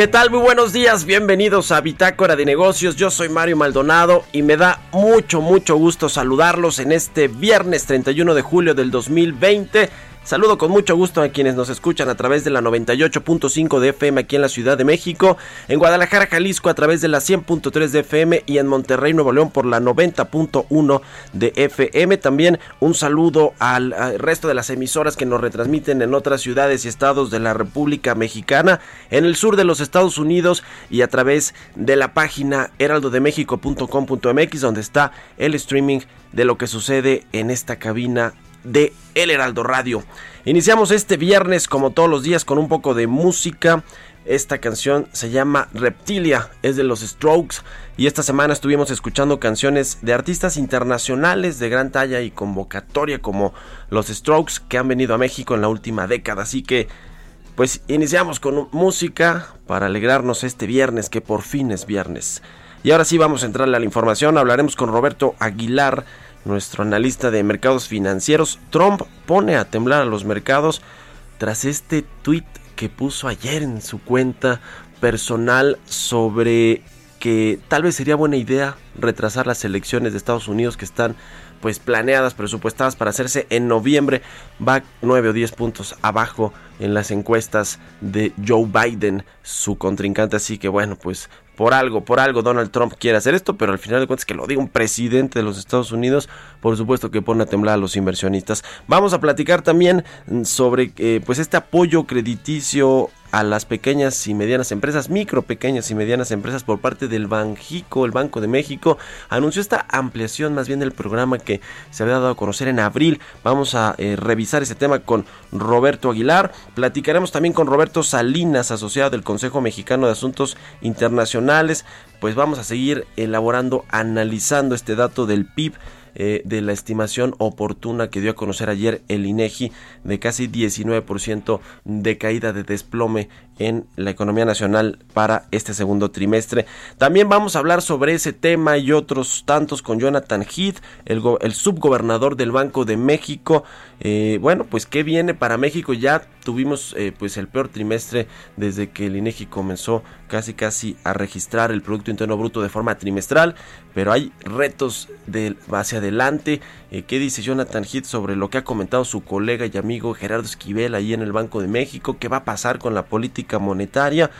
¿Qué tal? Muy buenos días, bienvenidos a Bitácora de Negocios. Yo soy Mario Maldonado y me da mucho, mucho gusto saludarlos en este viernes 31 de julio del 2020. Saludo con mucho gusto a quienes nos escuchan a través de la 98.5 de FM aquí en la Ciudad de México, en Guadalajara, Jalisco a través de la 100.3 de FM y en Monterrey, Nuevo León por la 90.1 de FM. También un saludo al, al, resto de las emisoras que nos retransmiten en otras ciudades y estados de la República Mexicana, en el sur de los Estados Unidos y a través de la página heraldodemexico.com.mx donde está el streaming de lo que sucede en esta cabina de El Heraldo Radio. Iniciamos este viernes como todos los días con un poco de música. Esta canción se llama Reptilia, es de los Strokes y esta semana estuvimos escuchando canciones de artistas internacionales de gran talla y convocatoria como los Strokes que han venido a México en la última década. Así que pues iniciamos con música para alegrarnos este viernes que por fin es viernes. Y ahora sí vamos a entrarle a la información, hablaremos con Roberto Aguilar nuestro analista de mercados financieros. Trump pone a temblar a los mercados tras este tweet que puso ayer en su cuenta personal sobre que tal vez sería buena idea retrasar las elecciones de Estados Unidos que están pues planeadas, presupuestadas para hacerse en noviembre, va 9 o 10 puntos abajo en las encuestas de Joe Biden, su contrincante, así que bueno, pues por algo, por algo Donald Trump quiere hacer esto, pero al final de cuentas que lo diga un presidente de los Estados Unidos, por supuesto que pone a temblar a los inversionistas. Vamos a platicar también sobre eh, pues este apoyo crediticio a las pequeñas y medianas empresas, micro, pequeñas y medianas empresas por parte del Banjico, el Banco de México, anunció esta ampliación más bien del programa que se había dado a conocer en abril. Vamos a eh, revisar ese tema con Roberto Aguilar. Platicaremos también con Roberto Salinas, asociado del Consejo Mexicano de Asuntos Internacionales. Pues vamos a seguir elaborando, analizando este dato del PIB eh, de la estimación oportuna que dio a conocer ayer el INEGI de casi 19% de caída de desplome en la economía nacional para este segundo trimestre. También vamos a hablar sobre ese tema y otros tantos con Jonathan Heath, el, subgobernador del Banco de México. Eh, bueno, pues qué viene para México. Ya tuvimos eh, pues el peor trimestre desde que el INEGI comenzó casi casi a registrar el Producto Interno Bruto de forma trimestral, pero hay retos de hacia adelante. Eh, ¿Qué dice Jonathan Heath sobre lo que ha comentado su colega y amigo Gerardo Esquivel ahí en el Banco de México? ¿Qué va a pasar con la política monetaria?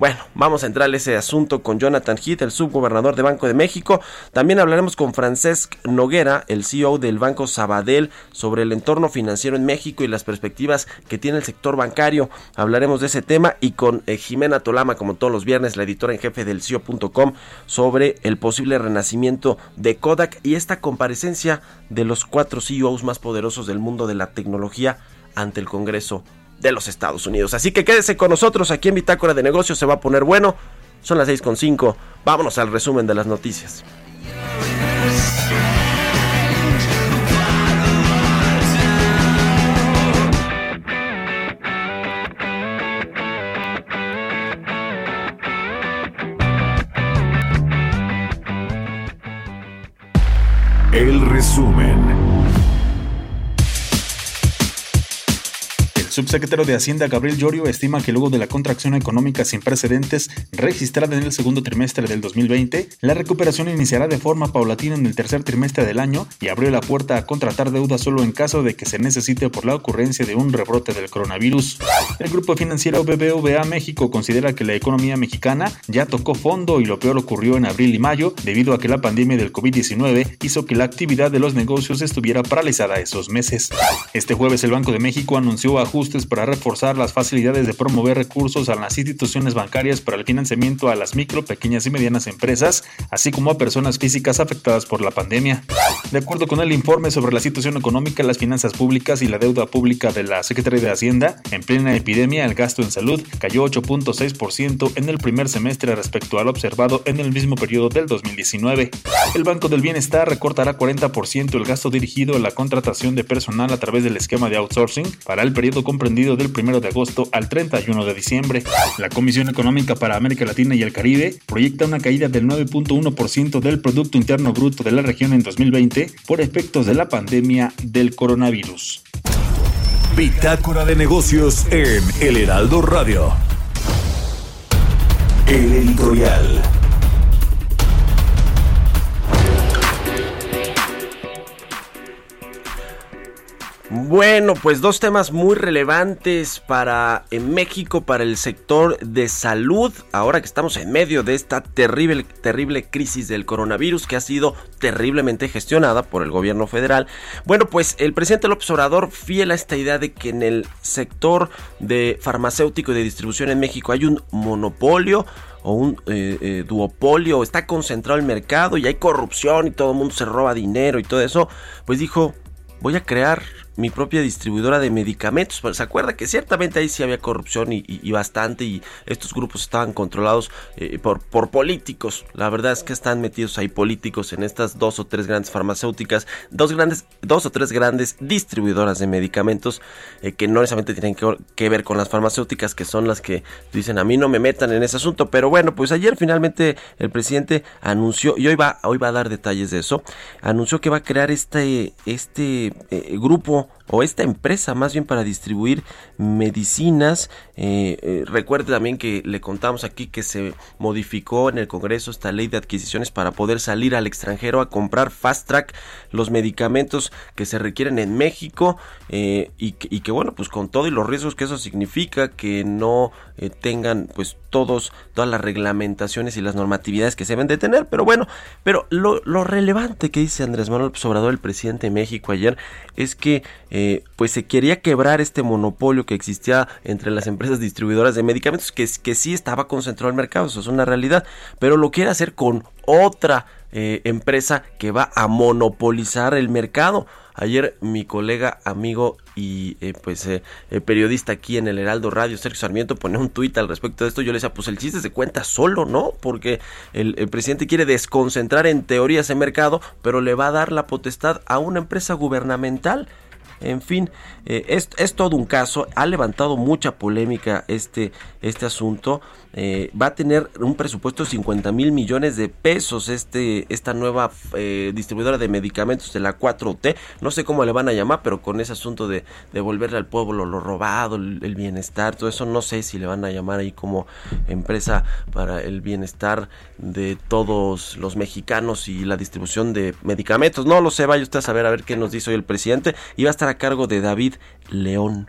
Bueno, vamos a entrar a ese asunto con Jonathan Heath, el subgobernador de Banco de México. También hablaremos con Francesc Noguera, el CEO del Banco Sabadell, sobre el entorno financiero en México y las perspectivas que tiene el sector bancario. Hablaremos de ese tema y con eh, Jimena Tolama, como todos los viernes, la editora en jefe del CIO.com, sobre el posible renacimiento de Kodak y esta comparecencia de los cuatro CEOs más poderosos del mundo de la tecnología ante el Congreso de los Estados Unidos. Así que quédese con nosotros aquí en Bitácora de Negocios, se va a poner bueno. Son las 6.5, vámonos al resumen de las noticias. El resumen. Subsecretario de Hacienda Gabriel Llorio estima que luego de la contracción económica sin precedentes registrada en el segundo trimestre del 2020, la recuperación iniciará de forma paulatina en el tercer trimestre del año y abrió la puerta a contratar deuda solo en caso de que se necesite por la ocurrencia de un rebrote del coronavirus. El grupo financiero BBVA México considera que la economía mexicana ya tocó fondo y lo peor ocurrió en abril y mayo debido a que la pandemia del COVID-19 hizo que la actividad de los negocios estuviera paralizada esos meses. Este jueves el Banco de México anunció ajustes para reforzar las facilidades de promover recursos a las instituciones bancarias para el financiamiento a las micro, pequeñas y medianas empresas, así como a personas físicas afectadas por la pandemia. De acuerdo con el informe sobre la situación económica, las finanzas públicas y la deuda pública de la Secretaría de Hacienda, en plena epidemia, el gasto en salud cayó 8.6% en el primer semestre respecto al observado en el mismo periodo del 2019. El Banco del Bienestar recortará 40% el gasto dirigido a la contratación de personal a través del esquema de outsourcing para el periodo comprendido del 1 de agosto al 31 de diciembre. La Comisión Económica para América Latina y el Caribe proyecta una caída del 9.1% del Producto Interno Bruto de la región en 2020 por efectos de la pandemia del coronavirus. Bitácora de negocios en El Heraldo Radio. El editorial. Bueno, pues dos temas muy relevantes para en México, para el sector de salud, ahora que estamos en medio de esta terrible, terrible crisis del coronavirus que ha sido terriblemente gestionada por el gobierno federal. Bueno, pues el presidente López Obrador, fiel a esta idea de que en el sector de farmacéutico y de distribución en México hay un monopolio, o un eh, eh, duopolio, está concentrado el mercado y hay corrupción y todo el mundo se roba dinero y todo eso, pues dijo, voy a crear mi propia distribuidora de medicamentos. Se acuerda que ciertamente ahí sí había corrupción y, bastante y estos grupos estaban controlados eh, por, por políticos. La verdad es que están metidos ahí políticos en estas dos o tres grandes farmacéuticas, dos grandes, dos o tres grandes distribuidoras de medicamentos eh, que no necesariamente tienen que, que, ver con las farmacéuticas que son las que dicen a mí no me metan en ese asunto. Pero bueno, pues ayer finalmente el presidente anunció y hoy va, hoy va a dar detalles de eso. Anunció que va a crear este, este eh, grupo people o esta empresa más bien para distribuir medicinas. Eh, eh, recuerde también que le contamos aquí que se modificó en el Congreso esta ley de adquisiciones para poder salir al extranjero a comprar fast track los medicamentos que se requieren en México eh, y, que bueno pues con todo y los riesgos que eso significa que no tengan pues todos todas las reglamentaciones y las normatividades que se deben de tener pero bueno pero lo, relevante que dice Andrés Manuel Obrador el presidente de México ayer es que pues se quería quebrar este monopolio que existía entre las empresas distribuidoras de medicamentos, que, que sí estaba concentrado el mercado, eso es una realidad, pero lo quiere hacer con otra eh, empresa que va a monopolizar el mercado. Ayer mi colega, amigo y eh, pues periodista aquí en el Heraldo Radio, Sergio Sarmiento, pone un tuit al respecto de esto. Yo le decía, pues el chiste se cuenta solo, ¿no? Porque el, el, presidente quiere desconcentrar en teoría ese mercado, pero le va a dar la potestad a una empresa gubernamental. En fin, eh, es, es, todo un caso, ha levantado mucha polémica este, este asunto. Eh, va a tener un presupuesto de 50 mil millones de pesos este, esta nueva eh, distribuidora de medicamentos de la 4T. No sé cómo le van a llamar, pero con ese asunto de devolverle al pueblo lo robado, el, el, bienestar, todo eso, no sé si le van a llamar ahí como empresa para el bienestar de todos los mexicanos y la distribución de medicamentos. No lo sé, vaya usted a saber a ver qué nos dice hoy el presidente. Y va a estar a cargo de David León.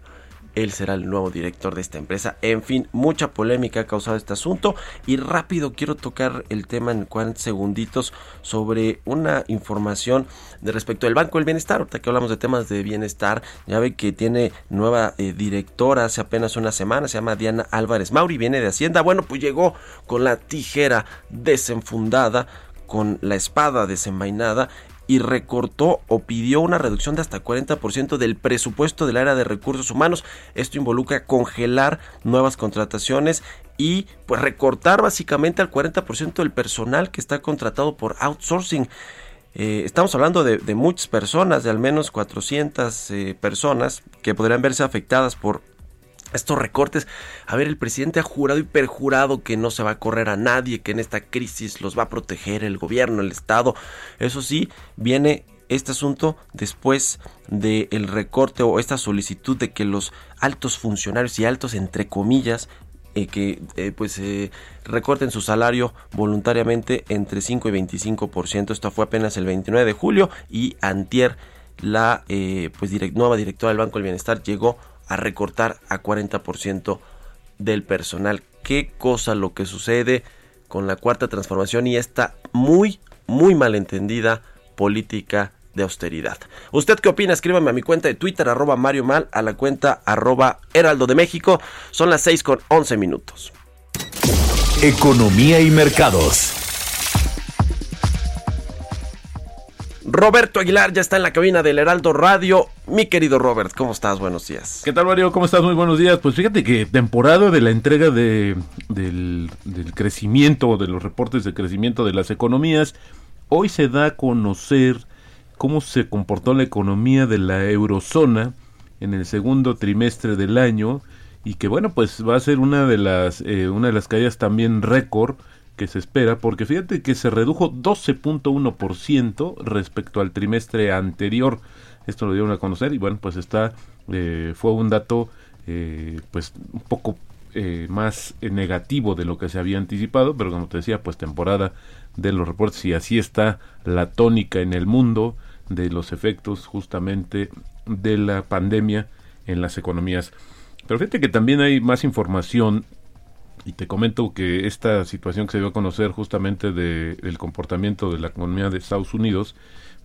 Él será el nuevo director de esta empresa. En fin, mucha polémica ha causado este asunto. Y rápido quiero tocar el tema en 40 segunditos sobre una información de respecto al Banco del Bienestar. Ahorita que hablamos de temas de bienestar, ya ve que tiene nueva eh, directora hace apenas una semana. Se llama Diana Álvarez Mauri, viene de Hacienda. Bueno, pues llegó con la tijera desenfundada con la espada desenvainada y recortó o pidió una reducción de hasta 40% del presupuesto del área de recursos humanos. Esto involucra congelar nuevas contrataciones y pues recortar básicamente al 40% del personal que está contratado por outsourcing. Eh, estamos hablando de, de, muchas personas, de al menos 400 eh, personas que podrían verse afectadas por estos recortes. A ver, el presidente ha jurado y perjurado que no se va a correr a nadie, que en esta crisis los va a proteger el gobierno, el Estado. Eso sí, viene este asunto después del recorte o esta solicitud de que los altos funcionarios y altos entre comillas eh, que eh, pues eh, recorten su salario voluntariamente entre 5 y 25%. Esto fue apenas el 29 de julio y antier la pues nueva directora del Banco del Bienestar llegó a recortar a 40% del personal. Qué cosa lo que sucede con la cuarta transformación y esta muy muy malentendida política de austeridad. ¿Usted qué opina? Escríbame a mi cuenta de Twitter, arroba Mario Mal, a la cuenta arroba Heraldo de México. Son las 6 con 11 minutos. Economía y mercados. Roberto Aguilar ya está en la cabina del Heraldo Radio. Mi querido Robert, ¿cómo estás? Buenos días. ¿Qué tal, Mario? ¿Cómo estás? Muy buenos días. Pues fíjate que temporada de la entrega de, del, del crecimiento, de los reportes de crecimiento de las economías, hoy se da a conocer cómo se comportó la economía de la eurozona en el segundo trimestre del año y que bueno pues va a ser una de las eh, una de las caídas también récord que se espera porque fíjate que se redujo 12.1% respecto al trimestre anterior esto lo dieron a conocer y bueno pues está eh, fue un dato eh, pues un poco más negativo de lo que se había anticipado pero como te decía pues temporada de los reportes y así está la tónica en el mundo de los efectos justamente de la pandemia en las economías. Pero fíjate que también hay más información y te comento que esta situación que se dio a conocer justamente de, del comportamiento de la economía de Estados Unidos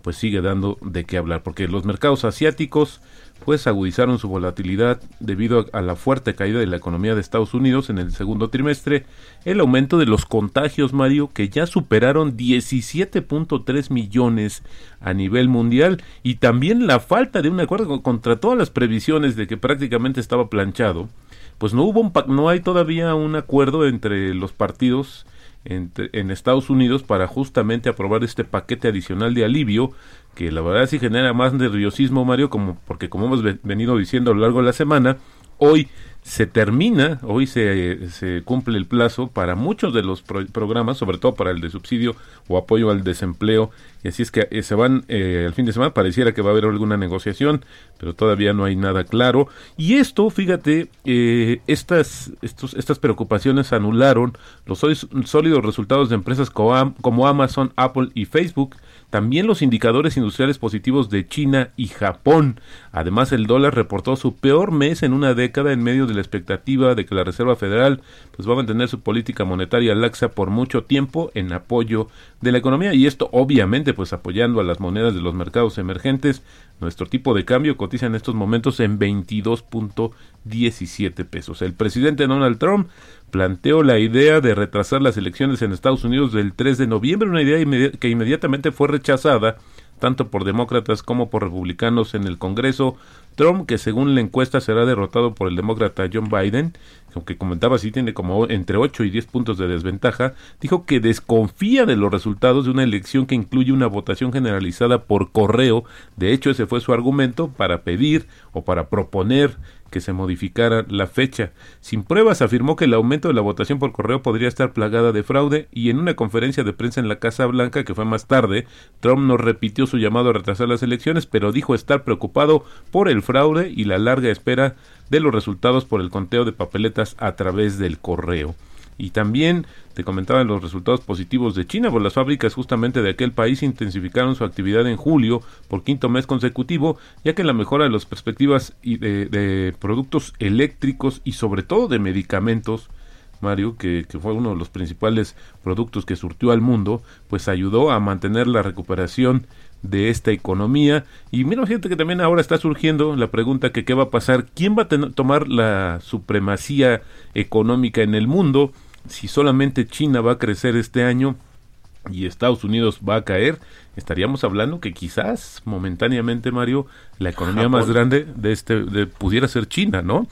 pues sigue dando de qué hablar, porque los mercados asiáticos pues agudizaron su volatilidad debido a, la fuerte caída de la economía de Estados Unidos en el segundo trimestre, el aumento de los contagios, Mario, que ya superaron 17.3 millones a nivel mundial y también la falta de un acuerdo contra todas las previsiones de que prácticamente estaba planchado, pues no hubo un, no hay todavía un acuerdo entre los partidos en, Estados Unidos para justamente aprobar este paquete adicional de alivio que la verdad sí genera más nerviosismo Mario como porque como hemos venido diciendo a lo largo de la semana hoy se termina, hoy se, se, cumple el plazo para muchos de los programas, sobre todo para el de subsidio o apoyo al desempleo, y así es que eh, se van eh, fin de semana, pareciera que va a haber alguna negociación, pero todavía no hay nada claro. Y esto, fíjate, eh, estas, estos, estas preocupaciones anularon los sólidos resultados de empresas como Amazon, Apple y Facebook, también los indicadores industriales positivos de China y Japón. Además, el dólar reportó su peor mes en una década en medio de la expectativa de que la Reserva Federal pues, va a mantener su política monetaria laxa por mucho tiempo en apoyo de la economía y esto obviamente pues apoyando a las monedas de los mercados emergentes. Nuestro tipo de cambio cotiza en estos momentos en 22.17 pesos. El presidente Donald Trump planteó la idea de retrasar las elecciones en Estados Unidos del 3 de noviembre, una idea que inmediatamente fue rechazada tanto por demócratas como por republicanos en el Congreso. Trump, que según la encuesta será derrotado por el demócrata John Biden, aunque comentaba si tiene como entre 8 y 10 puntos de desventaja, dijo que desconfía de los resultados de una elección que incluye una votación generalizada por correo. De hecho, ese fue su argumento para pedir o para proponer que se modificara la fecha. Sin pruebas afirmó que el aumento de la votación por correo podría estar plagada de fraude y en una conferencia de prensa en la Casa Blanca que fue más tarde, Trump no repitió su llamado a retrasar las elecciones, pero dijo estar preocupado por el fraude y la larga espera de los resultados por el conteo de papeletas a través del correo. Y también te comentaba los resultados positivos de China, pues las fábricas justamente de aquel país intensificaron su actividad en julio por quinto mes consecutivo, ya que la mejora de las perspectivas de, productos eléctricos y sobre todo de medicamentos Mario, que, que, fue uno de los principales productos que surtió al mundo, pues ayudó a mantener la recuperación de esta economía. Y mira, gente que también ahora está surgiendo la pregunta que qué va a pasar, quién va a tomar la supremacía económica en el mundo si solamente China va a crecer este año y Estados Unidos va a caer, estaríamos hablando que quizás momentáneamente, Mario, la economía más grande de este de, pudiera ser China, ¿no?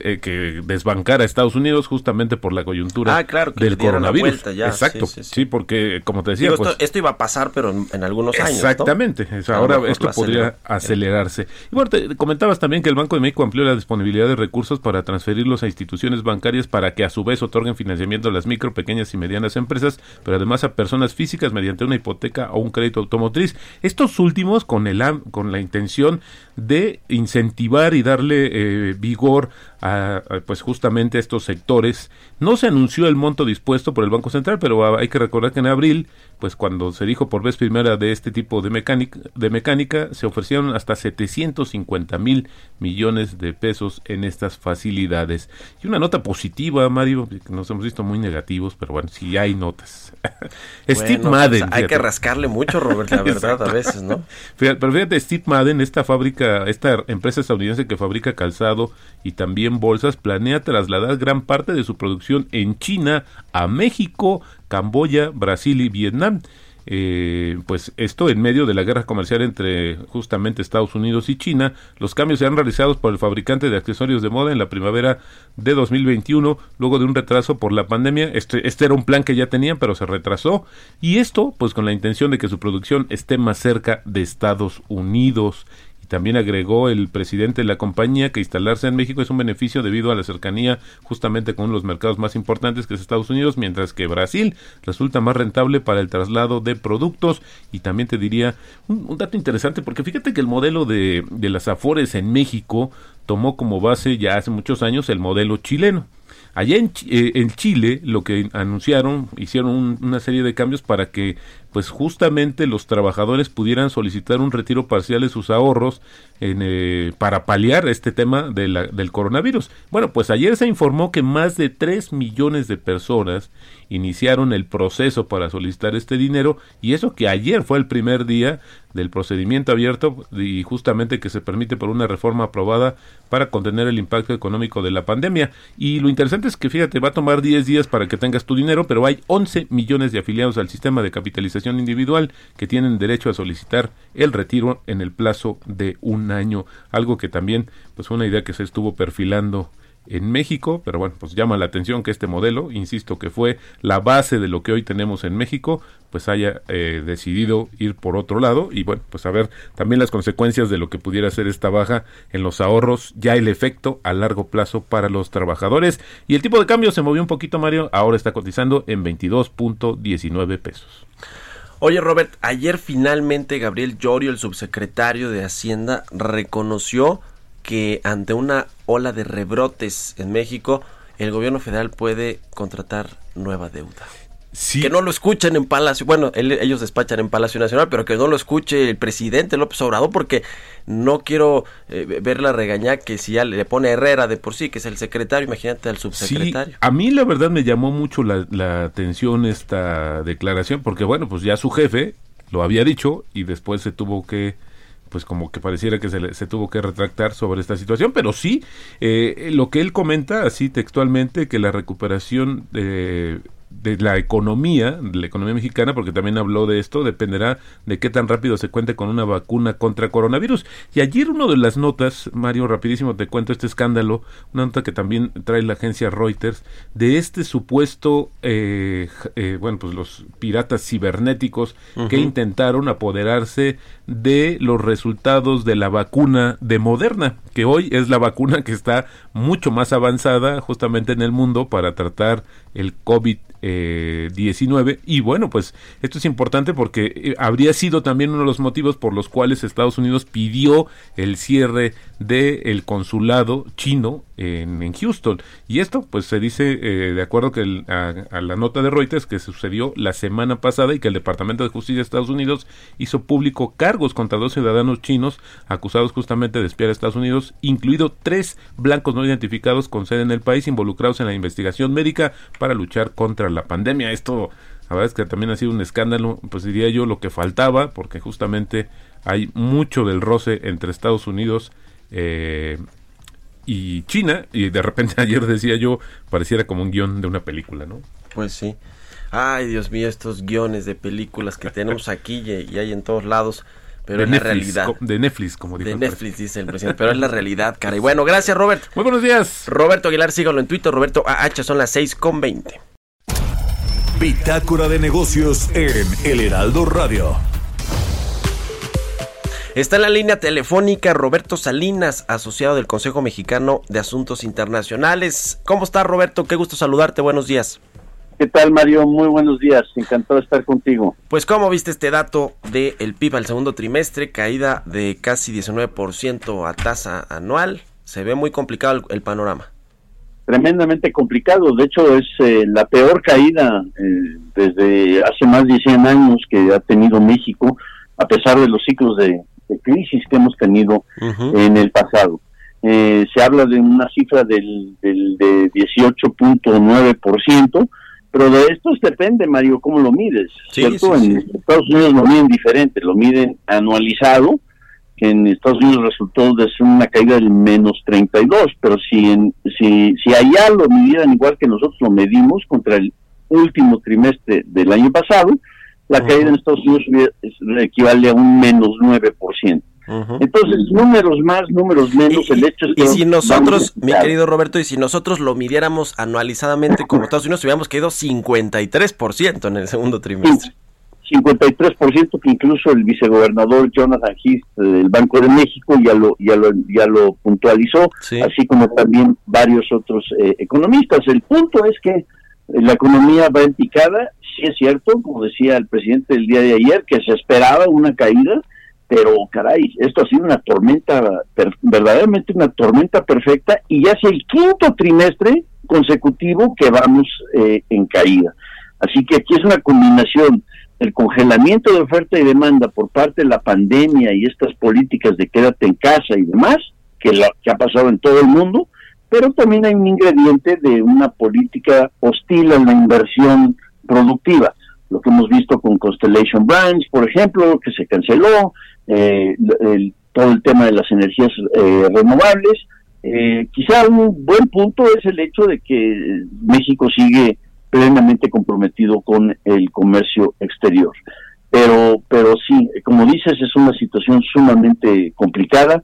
Eh, que desbancara a Estados Unidos justamente por la coyuntura ah, claro, del coronavirus. Exacto, sí, porque como te decía, pues esto, iba a pasar, pero en, algunos años. Exactamente, ahora esto podría acelerarse. Y bueno, te comentabas también que el Banco de México amplió la disponibilidad de recursos para transferirlos a instituciones bancarias para que a su vez otorguen financiamiento a las micro, pequeñas y medianas empresas, pero además a personas físicas mediante una hipoteca o un crédito automotriz. Estos últimos con, el, con la intención de incentivar y darle eh, vigor a, pues justamente a estos sectores. No se anunció el monto dispuesto por el Banco Central, pero hay que recordar que en abril, pues cuando se dijo por vez primera de este tipo de mecánica, de mecánica se ofrecieron hasta 750 mil millones de pesos en estas facilidades. Y una nota positiva, Mario, que nos hemos visto muy negativos, pero bueno, sí hay notas. Steve pues, Madden. hay que rascarle mucho, Robert, la verdad, a veces, ¿no? Pero fíjate, Steve Madden, esta fábrica, esta empresa estadounidense que fabrica calzado y también bolsas, planea trasladar gran parte de su producción en China a México, Camboya, Brasil y Vietnam. Eh, pues esto en medio de la guerra comercial entre justamente Estados Unidos y China. Los cambios serán realizados por el fabricante de accesorios de moda en la primavera de 2021, luego de un retraso por la pandemia. Este, este era un plan que ya tenían, pero se retrasó. Y esto, pues con la intención de que su producción esté más cerca de Estados Unidos. También agregó el presidente de la compañía que instalarse en México es un beneficio debido a la cercanía justamente con los mercados más importantes que es Estados Unidos, mientras que Brasil resulta más rentable para el traslado de productos. Y también te diría un, dato interesante, porque fíjate que el modelo de, de las Afores en México tomó como base ya hace muchos años el modelo chileno. Allá en, eh, en, Chile lo que anunciaron, hicieron una serie de cambios para que pues justamente los trabajadores pudieran solicitar un retiro parcial de sus ahorros en, eh, para paliar este tema de la, del coronavirus. Bueno, pues ayer se informó que más de 3 millones de personas iniciaron el proceso para solicitar este dinero y eso que ayer fue el primer día del procedimiento abierto y justamente que se permite por una reforma aprobada para contener el impacto económico de la pandemia. Y lo interesante es que fíjate, va a tomar 10 días para que tengas tu dinero, pero hay 11 millones de afiliados al sistema de capitalización individual que tienen derecho a solicitar el retiro en el plazo de un año, algo que también pues una idea que se estuvo perfilando en México, pero bueno, pues llama la atención que este modelo, insisto, que fue la base de lo que hoy tenemos en México, pues haya eh, decidido ir por otro lado y bueno, pues a ver también las consecuencias de lo que pudiera ser esta baja en los ahorros, ya el efecto a largo plazo para los trabajadores y el tipo de cambio se movió un poquito, Mario, ahora está cotizando en 22.19 pesos. Oye Robert, ayer finalmente Gabriel Llorio, el subsecretario de Hacienda, reconoció que ante una ola de rebrotes en México, el gobierno federal puede contratar nueva deuda. Que no lo escuchen en Palacio, bueno, ellos despachan en Palacio Nacional, pero que no lo escuche el presidente López Obrador, porque no quiero eh, ver la que si ya le pone Herrera de por sí, que es el secretario, imagínate al subsecretario. Sí, a mí la verdad me llamó mucho la, la atención esta declaración, porque bueno, pues ya su jefe lo había dicho y después se tuvo que pues como que pareciera que se, se, tuvo que retractar sobre esta situación, pero sí, eh, lo que él comenta así textualmente, que la recuperación de de la economía, de la economía mexicana, porque también habló de esto, dependerá de qué tan rápido se cuente con una vacuna contra coronavirus. Y ayer uno de las notas, Mario, rapidísimo te cuento este escándalo, una nota que también trae la agencia Reuters, de este supuesto, eh, eh, bueno, pues los piratas cibernéticos que intentaron apoderarse de los resultados de la vacuna de Moderna, que hoy es la vacuna que está mucho más avanzada justamente en el mundo para tratar el COVID 19 eh, y bueno pues esto es importante porque eh, habría sido también uno de los motivos por los cuales Estados Unidos pidió el cierre del consulado chino en, Houston. Y esto pues se dice eh, de acuerdo que a, la nota de Reuters que sucedió la semana pasada y que el Departamento de Justicia de Estados Unidos hizo público cargos contra dos ciudadanos chinos acusados justamente de espiar a Estados Unidos incluido tres blancos no identificados con sede en el país involucrados en la investigación médica luchar contra la pandemia. Esto, la verdad es que también ha sido un escándalo, pues diría yo lo que faltaba, porque justamente hay mucho del roce entre Estados Unidos eh, y China, y de repente ayer decía yo, pareciera como un guion de una película, ¿no? Pues sí. Ay, Dios mío, estos guiones de películas que tenemos aquí y, hay en todos lados. Pero es la realidad. De Netflix, como dijo. De Netflix, dice el presidente. Pero es la realidad, cara. Y bueno, gracias, Robert. Muy buenos días. Roberto Aguilar, síganlo en Twitter. Roberto AH, son las 6 con 20. Bitácora de negocios en El Heraldo Radio. Está en la línea telefónica Roberto Salinas, asociado del Consejo Mexicano de Asuntos Internacionales. ¿Cómo está Roberto? Qué gusto saludarte. Buenos días. ¿Qué tal, Mario? Muy buenos días. Encantado de estar contigo. Pues, ¿cómo viste este dato del PIB al segundo trimestre? Caída de casi 19% a tasa anual. Se ve muy complicado el, panorama. Tremendamente complicado. De hecho, es eh, la peor caída eh, desde hace más de 100 años que ha tenido México, a pesar de los ciclos de, crisis que hemos tenido en el pasado. Eh, se habla de una cifra del, del de 18.9%, pero de esto depende, Mario, cómo lo mides. ¿cierto? en Estados Unidos lo miden diferente, lo miden anualizado, que en Estados Unidos resultó de ser una caída del menos 32, pero si, en, si, si allá lo midieran igual que nosotros lo medimos contra el último trimestre del año pasado, la caída en Estados Unidos equivale a un menos 9%. Entonces, números más, números menos, el hecho es que... Y si nosotros, mi querido Roberto, y si nosotros lo midiéramos anualizadamente como Estados Unidos, hubiéramos caído 53% en el segundo trimestre. 53% que incluso el vicegobernador Jonathan Heath del Banco de México ya lo ya lo ya lo puntualizó, así como también varios otros eh, economistas. El punto es que la economía va en picada, sí es cierto, como decía el presidente el día de ayer, que se esperaba una caída, pero caray, esto ha sido una tormenta, verdaderamente una tormenta perfecta y ya es el quinto trimestre consecutivo que vamos eh, en caída. Así que aquí es una combinación el congelamiento de oferta y demanda por parte de la pandemia y estas políticas de quédate en casa y demás, que, lo, que ha pasado en todo el mundo, pero también hay un ingrediente de una política hostil a la inversión productiva. Lo que hemos visto con Constellation Brands, por ejemplo, que se canceló, eh, todo el tema de las energías eh, renovables. Eh, quizá un buen punto es el hecho de que México sigue plenamente comprometido con el comercio exterior. Pero, pero sí, como dices, es una situación sumamente complicada.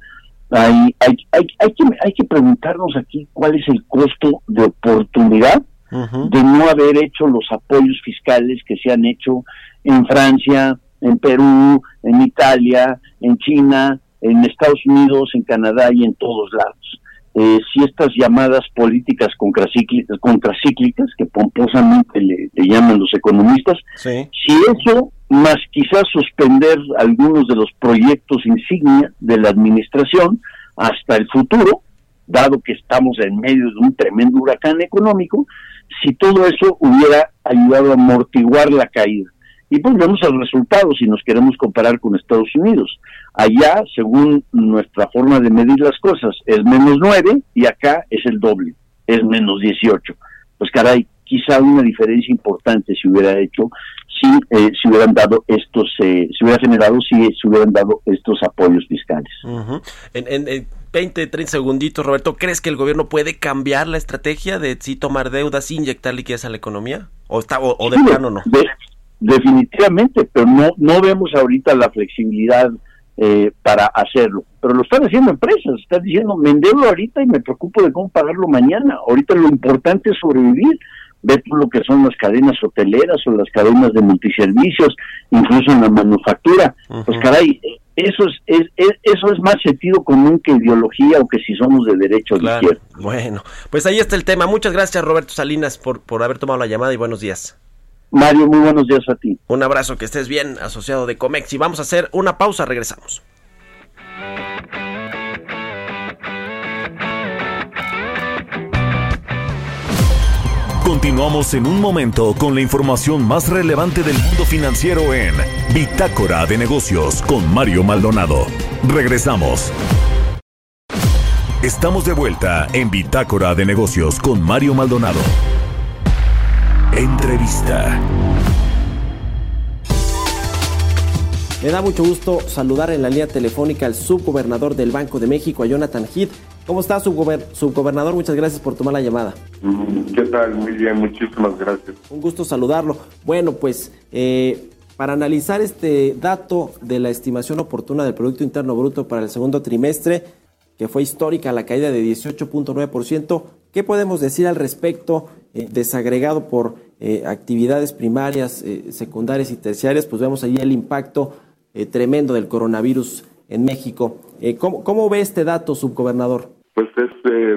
Hay, hay, hay, hay, que, hay que preguntarnos aquí cuál es el costo de oportunidad de no haber hecho los apoyos fiscales que se han hecho en Francia, en Perú, en Italia, en China, en Estados Unidos, en Canadá y en todos lados. Eh, si estas llamadas políticas contracíclicas, contracíclicas que pomposamente le, llaman los economistas, si eso, más quizás suspender algunos de los proyectos insignia de la administración hasta el futuro, dado que estamos en medio de un tremendo huracán económico, si todo eso hubiera ayudado a amortiguar la caída. Y pues vemos el resultado si nos queremos comparar con Estados Unidos. Allá, según nuestra forma de medir las cosas, es menos 9 y acá es el doble, es menos 18. Pues caray, quizá una diferencia importante se hubiera hecho si eh, se hubieran dado estos, eh, se hubiera generado si se hubieran dado estos apoyos fiscales. en, en, 20, 30 segunditos, Roberto, ¿crees que el gobierno puede cambiar la estrategia de si tomar deudas, inyectar liquidez a la economía? ¿O, está, o, de plano no? Definitivamente, pero no, no vemos ahorita la flexibilidad eh, para hacerlo. Pero lo están haciendo empresas, están diciendo, me endeudo ahorita y me preocupo de cómo pagarlo mañana. Ahorita lo importante es sobrevivir. Ve tú lo que son las cadenas hoteleras o las cadenas de multiservicios, incluso en la manufactura. Pues caray, eso es, eso es más sentido común que ideología o que si somos de derecho o de izquierda. Bueno, pues ahí está el tema. Muchas gracias Roberto Salinas por, por haber tomado la llamada y buenos días. Mario, muy buenos días a ti. Un abrazo, que estés bien, asociado de Comex. Y vamos a hacer una pausa, regresamos. Continuamos en un momento con la información más relevante del mundo financiero en Bitácora de Negocios con Mario Maldonado. Regresamos. Estamos de vuelta en Bitácora de Negocios con Mario Maldonado. Entrevista. Me da mucho gusto saludar en la línea telefónica al subgobernador del Banco de México, a Jonathan Heath. ¿Cómo está, subgobernador? Muchas gracias por tomar la llamada. Mm, ¿Qué tal? Muy bien, muchísimas gracias. Un gusto saludarlo. Bueno, pues eh, para analizar este dato de la estimación oportuna del Producto Interno Bruto para el segundo trimestre, que fue histórica la caída de 18.9%, ¿qué podemos decir al respecto? Eh, desagregado por eh, actividades primarias, eh, secundarias y terciarias, pues vemos ahí el impacto tremendo del coronavirus en México. ¿cómo, ¿Cómo ve este dato, subgobernador? Pues es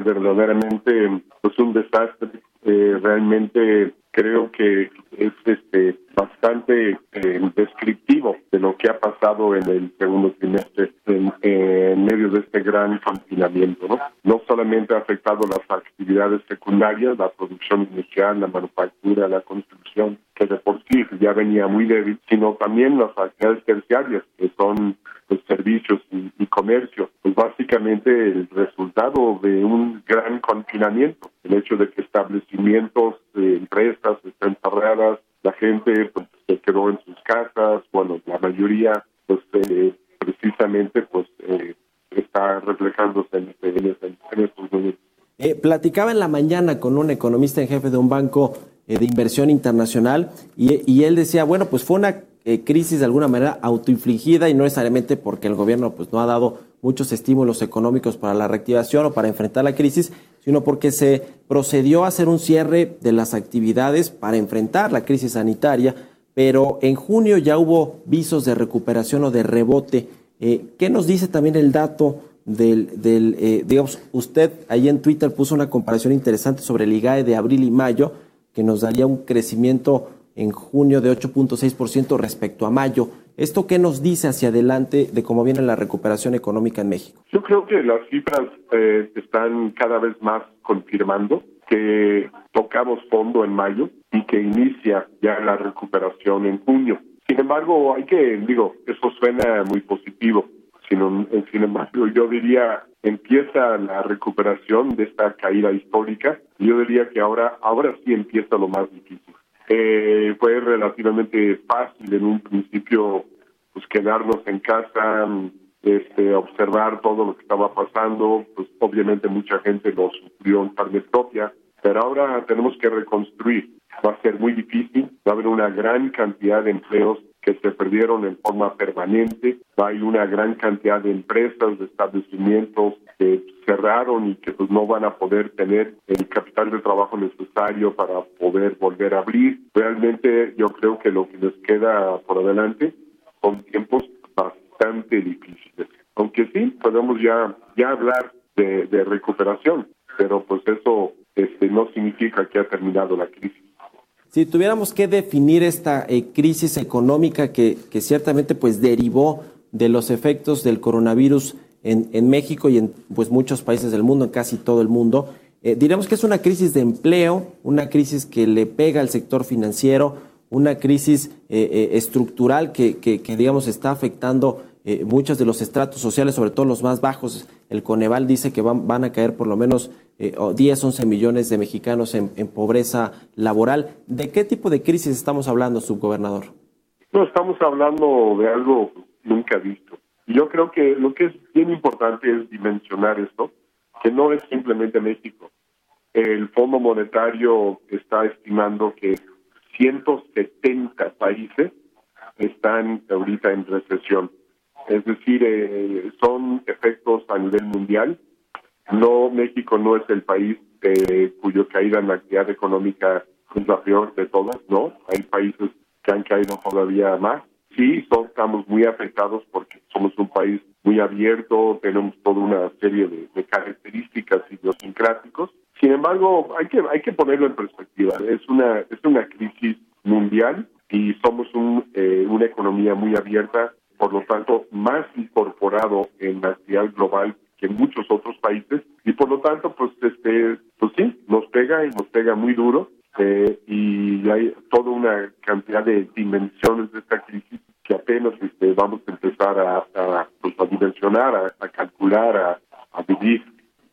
verdaderamente pues un desastre. realmente creo que es este bastante eh, descriptivo de lo que ha pasado en el segundo trimestre en, medio de este gran confinamiento. ¿no? no solamente ha afectado las actividades secundarias, la producción inicial, la manufactura, la construcción, que de por sí ya venía muy débil, sino también las actividades terciarias, que son los servicios y, comercio. Pues básicamente el resultado de un gran confinamiento, el hecho de que establecimientos, eh, empresas estén cerradas, la gente pues, se quedó en sus casas, bueno, la mayoría pues eh, precisamente pues eh, está reflejándose en, este, estos momentos. Eh, platicaba en la mañana con un economista en jefe de un banco de inversión internacional y, y, él decía, bueno, pues fue una crisis de alguna manera autoinfligida y no necesariamente porque el gobierno pues no ha dado muchos estímulos económicos para la reactivación o para enfrentar la crisis, sino porque se procedió a hacer un cierre de las actividades para enfrentar la crisis sanitaria, pero en junio ya hubo visos de recuperación o de rebote. Eh, ¿Qué nos dice también el dato del, del eh, digamos, usted ahí en Twitter puso una comparación interesante sobre el IGAE de abril y mayo, que nos daría un crecimiento en junio de 8.6% respecto a mayo. ¿Esto qué nos dice hacia adelante de cómo viene la recuperación económica en México? Yo creo que las cifras eh, están cada vez más confirmando que tocamos fondo en mayo y que inicia ya la recuperación en junio. Sin embargo, hay que, digo, eso suena muy positivo. Sino, sin embargo, yo diría, empieza la recuperación de esta caída histórica. Yo diría que ahora, ahora sí empieza lo más difícil eh, fue relativamente fácil en un principio pues quedarnos en casa, este, observar todo lo que estaba pasando, pues obviamente mucha gente lo sufrió en carne propia, pero ahora tenemos que reconstruir. Va a ser muy difícil, va a haber una gran cantidad de empleos que se perdieron en forma permanente. Hay una gran cantidad de empresas, de establecimientos que cerraron y que pues no van a poder tener el capital de trabajo necesario para poder volver a abrir. Realmente yo creo que lo que les queda por adelante son tiempos bastante difíciles. Aunque sí, podemos ya, ya hablar de, recuperación, pero pues eso este, no significa que ha terminado la crisis. Si tuviéramos que definir esta eh, crisis económica que, ciertamente pues derivó de los efectos del coronavirus en, México y en pues muchos países del mundo, en casi todo el mundo, eh, diríamos que es una crisis de empleo, una crisis que le pega al sector financiero, una crisis eh, estructural que, que, digamos está afectando muchos de los estratos sociales, sobre todo los más bajos. El Coneval dice que van, van a caer por lo menos eh, 10, 11 millones de mexicanos en, pobreza laboral. ¿De qué tipo de crisis estamos hablando, subgobernador? No, estamos hablando de algo nunca visto. Yo creo que lo que es bien importante es dimensionar esto, que no es simplemente México. El Fondo Monetario está estimando que 170 países están ahorita en recesión. Es decir, eh, son efectos a nivel mundial no, México no es el país eh, cuyo caída en la actividad económica es la peor de todas, no. Hay países que han caído todavía más. Sí, estamos muy afectados porque somos un país muy abierto, tenemos toda una serie de, características idiosincráticos. Sin embargo, hay que hay que ponerlo en perspectiva. Es una es una crisis mundial y somos un, eh, una economía muy abierta, por lo tanto más incorporado en la actividad global que muchos otros países y por lo tanto pues este pues sí nos pega y nos pega muy duro eh, y hay toda una cantidad de dimensiones de esta crisis que apenas este, vamos a empezar a, pues, a dimensionar, a, calcular, a, vivir.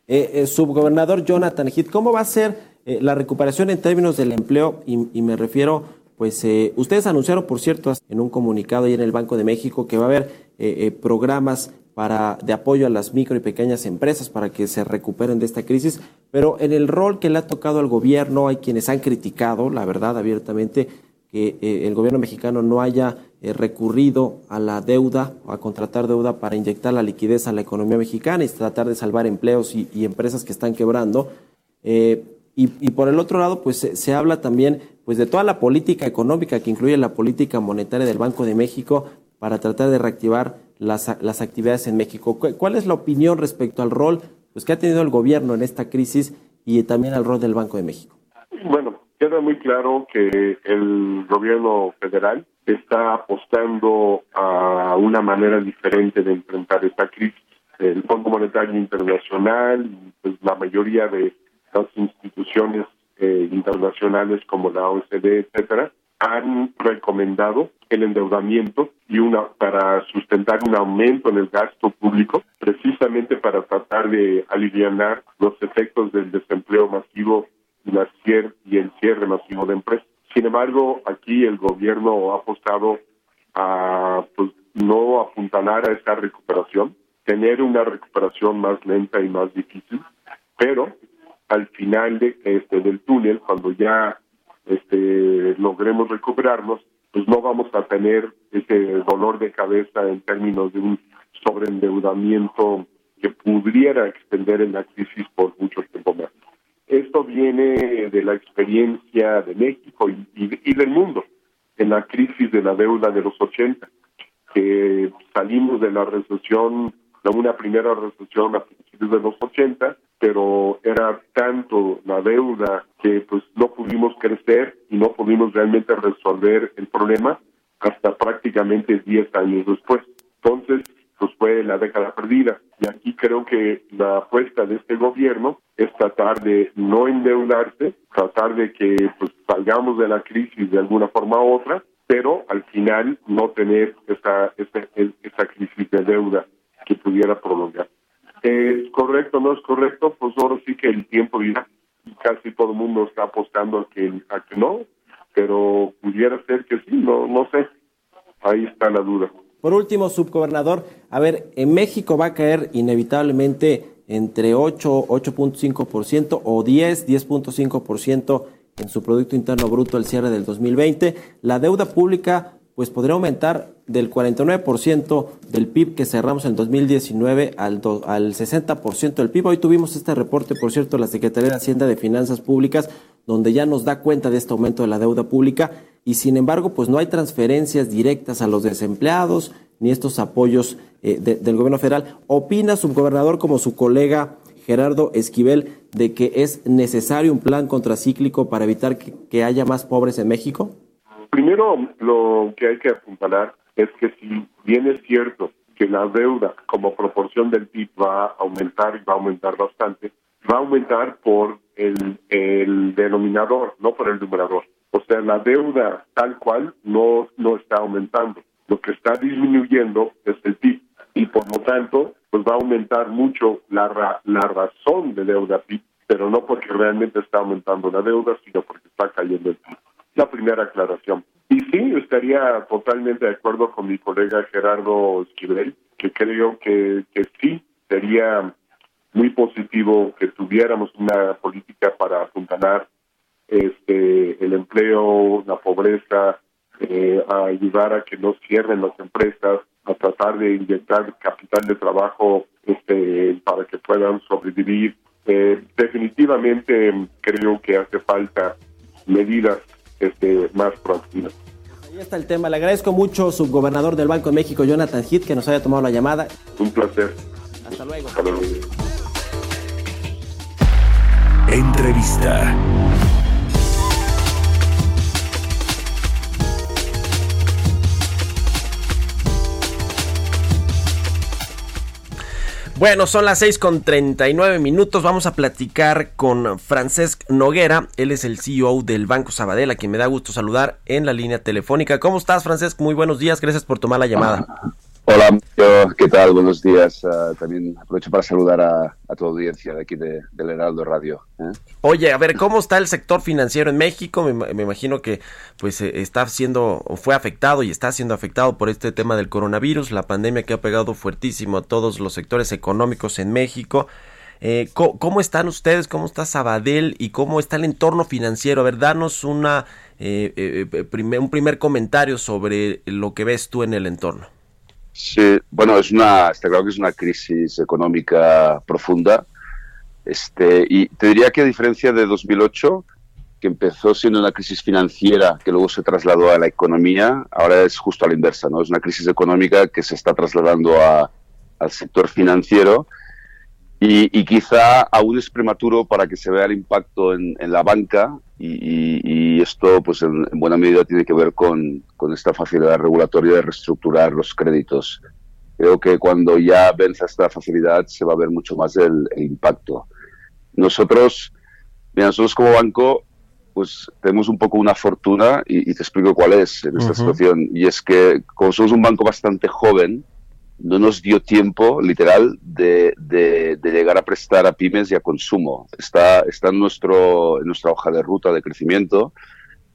Eh, eh, subgobernador Jonathan Heath, ¿cómo va a ser eh, la recuperación en términos del empleo? Y, y me refiero, pues ustedes anunciaron, por cierto, en un comunicado ahí en el Banco de México que va a haber programas para, de apoyo a las micro y pequeñas empresas para que se recuperen de esta crisis, pero en el rol que le ha tocado al gobierno hay quienes han criticado, la verdad, abiertamente, que eh, el gobierno mexicano no haya eh, recurrido a la deuda a contratar deuda para inyectar la liquidez a la economía mexicana y tratar de salvar empleos y, empresas que están quebrando. Eh, y, por el otro lado, pues se, habla también pues de toda la política económica que incluye la política monetaria del Banco de México para tratar de reactivar las, las actividades en México. ¿Cuál es la opinión respecto al rol pues, que ha tenido el gobierno en esta crisis y también al rol del Banco de México? Bueno, queda muy claro que el gobierno federal está apostando a una manera diferente de enfrentar esta crisis. El Fondo Monetario Internacional, pues la mayoría de las instituciones eh, internacionales como la OECD, etcétera, han recomendado el endeudamiento y una para sustentar un aumento en el gasto público, precisamente para tratar de aliviar los efectos del desempleo masivo y el cierre masivo de empresas. Sin embargo, aquí el gobierno ha apostado a pues, no apuntalar a esta recuperación, tener una recuperación más lenta y más difícil, pero al final de, este, del túnel, cuando ya este, logremos recuperarnos, pues no vamos a tener ese dolor de cabeza en términos de un sobreendeudamiento que pudiera extender en la crisis por mucho tiempo más. Esto viene de la experiencia de México y, del mundo en la crisis de la deuda de los 80, que salimos de la recesión, de una primera recesión a principios de los 80, pero era la deuda que pues no pudimos crecer y no pudimos realmente resolver el problema hasta prácticamente 10 años después. Entonces, pues fue la década perdida. Y aquí creo que la apuesta de este gobierno es tratar de no endeudarse, tratar de que pues, salgamos de la crisis de alguna forma u otra, pero al final no tener esa, esa, esa crisis de deuda que pudiera prolongar. ¿Es correcto o no es correcto? Pues ahora sí que el tiempo dirá. Casi todo el mundo está apostando a que, a que no, pero pudiera ser que sí, no, no sé. Ahí está la duda. Por último, subgobernador, a ver, en México va a caer inevitablemente entre 8, 8.5% o 10, 10.5% en su Producto Interno Bruto al cierre del 2020. La deuda pública pues podría aumentar del 49% del PIB que cerramos en 2019 al, al 60% del PIB. Hoy tuvimos este reporte, por cierto, de la Secretaría de Hacienda de Finanzas Públicas, donde ya nos da cuenta de este aumento de la deuda pública y sin embargo, pues no hay transferencias directas a los desempleados ni estos apoyos eh, del gobierno federal. ¿Opina, subgobernador, como su colega Gerardo Esquivel, de que es necesario un plan contracíclico para evitar que, haya más pobres en México? Primero, lo que hay que apuntalar es que si bien es cierto que la deuda como proporción del PIB va a aumentar y va a aumentar bastante, va a aumentar por el, el denominador, no por el numerador. O sea, la deuda tal cual no, no está aumentando. Lo que está disminuyendo es el PIB y por lo tanto pues va a aumentar mucho la, la razón de deuda PIB, pero no porque realmente está aumentando la deuda, sino porque está cayendo el PIB. La primera aclaración. Y sí, estaría totalmente de acuerdo con mi colega Gerardo Esquivel, que creo que, que sí sería muy positivo que tuviéramos una política para apuntalar este, el empleo, la pobreza, eh, ayudar a que no cierren las empresas, a tratar de inyectar capital de trabajo este, para que puedan sobrevivir. Eh, definitivamente creo que hace falta medidas este, más proactivas. Ahí está el tema. Le agradezco mucho, subgobernador del Banco de México, Jonathan Heath, que nos haya tomado la llamada. Un placer. Hasta luego. Hasta luego. Entrevista. Bueno, son las 6 con 39 minutos. Vamos a platicar con Francesc Noguera. Él es el CEO del Banco Sabadell, a quien me da gusto saludar en la línea telefónica. ¿Cómo estás, Francesc? Muy buenos días. Gracias por tomar la llamada. Hola, ¿qué tal? Buenos días. Ah, también aprovecho para saludar a, tu audiencia de aquí de, del Heraldo Radio. ¿eh? Oye, a ver, ¿cómo está el sector financiero en México? Me, imagino que pues eh, está siendo fue afectado y está siendo afectado por este tema del coronavirus, la pandemia que ha pegado fuertísimo a todos los sectores económicos en México. Eh, ¿cómo, están ustedes? ¿Cómo está Sabadell? ¿Y cómo está el entorno financiero? A ver, danos una, un primer comentario sobre lo que ves tú en el entorno. Sí, bueno, es una, está claro que es una crisis económica profunda. Este, y te diría que a diferencia de 2008, que empezó siendo una crisis financiera que luego se trasladó a la economía, ahora es justo a la inversa, ¿no? Es una crisis económica que se está trasladando a, al sector financiero Y, quizá aún es prematuro para que se vea el impacto en, la banca y, esto pues en, buena medida tiene que ver con, esta facilidad regulatoria de reestructurar los créditos. Creo que cuando ya venza esta facilidad se va a ver mucho más el, impacto. Nosotros, nosotros como banco pues tenemos un poco una fortuna y, te explico cuál es en esta situación. Y es que como somos un banco bastante joven, no nos dio tiempo, literal, de, de, llegar a prestar a pymes y a consumo. Está, está en, nuestro, nuestra hoja de ruta de crecimiento,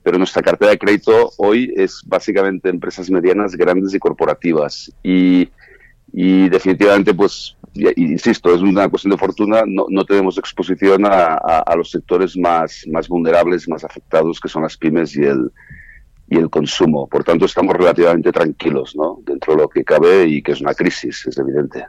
pero nuestra cartera de crédito hoy es básicamente empresas medianas, grandes y corporativas. Y, y definitivamente, pues, insisto, es una cuestión de fortuna, no, no tenemos exposición a, a, los sectores más, más vulnerables, más afectados, que son las pymes y el, y el consumo. Por tanto, estamos relativamente tranquilos ¿no? dentro de lo que cabe y que es una crisis, es evidente.